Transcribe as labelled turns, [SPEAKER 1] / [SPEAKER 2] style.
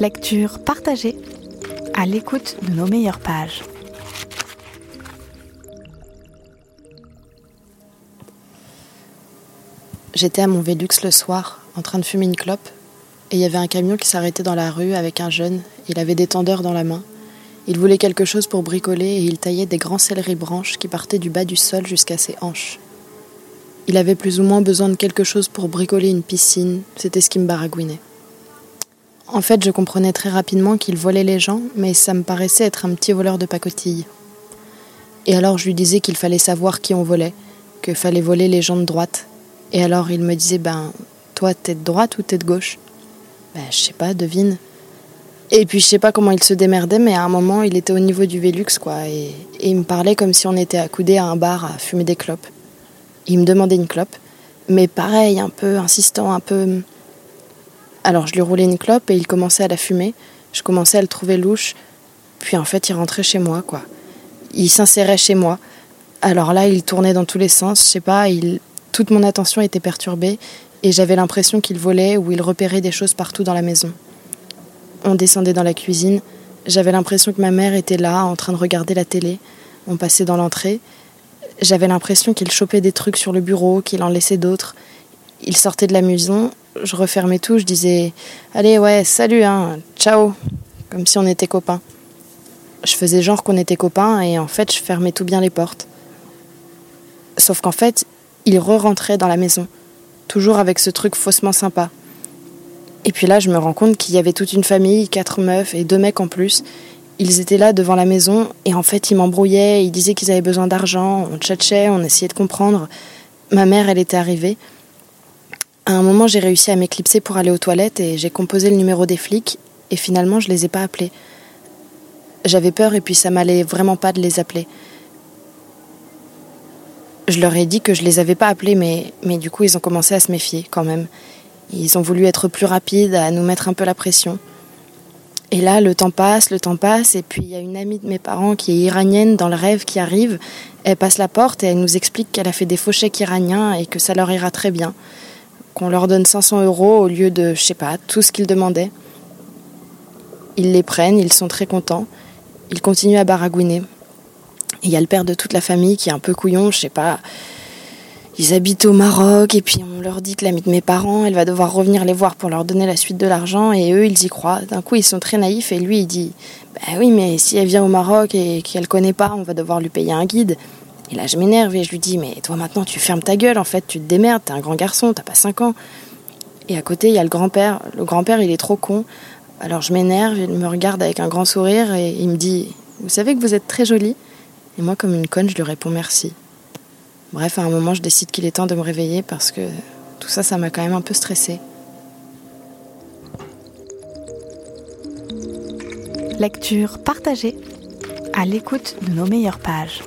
[SPEAKER 1] Lecture partagée à l'écoute de nos meilleures pages.
[SPEAKER 2] J'étais à mon Vélux le soir, en train de fumer une clope, et il y avait un camion qui s'arrêtait dans la rue avec un jeune. Il avait des tendeurs dans la main. Il voulait quelque chose pour bricoler et il taillait des grands céleri branches qui partaient du bas du sol jusqu'à ses hanches. Il avait plus ou moins besoin de quelque chose pour bricoler une piscine, c'était ce qui me baragouinait. En fait, je comprenais très rapidement qu'il volait les gens, mais ça me paraissait être un petit voleur de pacotille. Et alors je lui disais qu'il fallait savoir qui on volait, qu'il fallait voler les gens de droite. Et alors il me disait Ben, toi, t'es de droite ou t'es de gauche? Ben, je sais pas, devine. Et puis je sais pas comment il se démerdait, mais à un moment il était au niveau du Vélux, quoi, et, et il me parlait comme si on était accoudés à un bar à fumer des clopes. Il me demandait une clope, mais pareil, un peu insistant, un peu. Alors je lui roulais une clope et il commençait à la fumer. Je commençais à le trouver louche. Puis en fait, il rentrait chez moi, quoi. Il s'insérait chez moi. Alors là, il tournait dans tous les sens, je sais pas, toute mon attention était perturbée et j'avais l'impression qu'il volait ou il repérait des choses partout dans la maison. On descendait dans la cuisine, j'avais l'impression que ma mère était là en train de regarder la télé. On passait dans l'entrée. J'avais l'impression qu'il chopait des trucs sur le bureau, qu'il en laissait d'autres. Il sortait de la maison, je refermais tout, je disais Allez, ouais, salut, hein, ciao, comme si on était copains. Je faisais genre qu'on était copains et en fait, je fermais tout bien les portes. Sauf qu'en fait, il re-rentrait dans la maison, toujours avec ce truc faussement sympa. Et puis là, je me rends compte qu'il y avait toute une famille, quatre meufs et deux mecs en plus. Ils étaient là devant la maison et en fait, ils m'embrouillaient, ils disaient qu'ils avaient besoin d'argent, on tchatchait, on essayait de comprendre. Ma mère, elle était arrivée. À un moment, j'ai réussi à m'éclipser pour aller aux toilettes et j'ai composé le numéro des flics et finalement, je les ai pas appelés. J'avais peur et puis ça m'allait vraiment pas de les appeler. Je leur ai dit que je les avais pas appelés, mais, du coup, ils ont commencé à se méfier quand même. Ils ont voulu être plus rapides, à nous mettre un peu la pression. Et là, le temps passe, le temps passe, et puis il y a une amie de mes parents qui est iranienne dans le rêve qui arrive. Elle passe la porte et elle nous explique qu'elle a fait des faux chèques iraniens et que ça leur ira très bien. Qu'on leur donne 500 euros au lieu de, je sais pas, tout ce qu'ils demandaient. Ils les prennent, ils sont très contents. Ils continuent à baragouiner. Il y a le père de toute la famille qui est un peu couillon, je sais pas. Ils habitent au Maroc et puis on leur dit que l'amie de mes parents, elle va devoir revenir les voir pour leur donner la suite de l'argent et eux, ils y croient. D'un coup, ils sont très naïfs et lui, il dit Ben oui, mais si elle vient au Maroc et qu'elle connaît pas, on va devoir lui payer un guide. Et là, je m'énerve et je lui dis Mais toi maintenant, tu fermes ta gueule, en fait, tu te démerdes, t'es un grand garçon, t'as pas 5 ans. Et à côté, il y a le grand-père. Le grand-père, il est trop con. Alors je m'énerve, il me regarde avec un grand sourire et il me dit Vous savez que vous êtes très jolie Et moi, comme une conne, je lui réponds merci. Bref, à un moment, je décide qu'il est temps de me réveiller parce que tout ça, ça m'a quand même un peu stressée.
[SPEAKER 1] Lecture partagée à l'écoute de nos meilleures pages.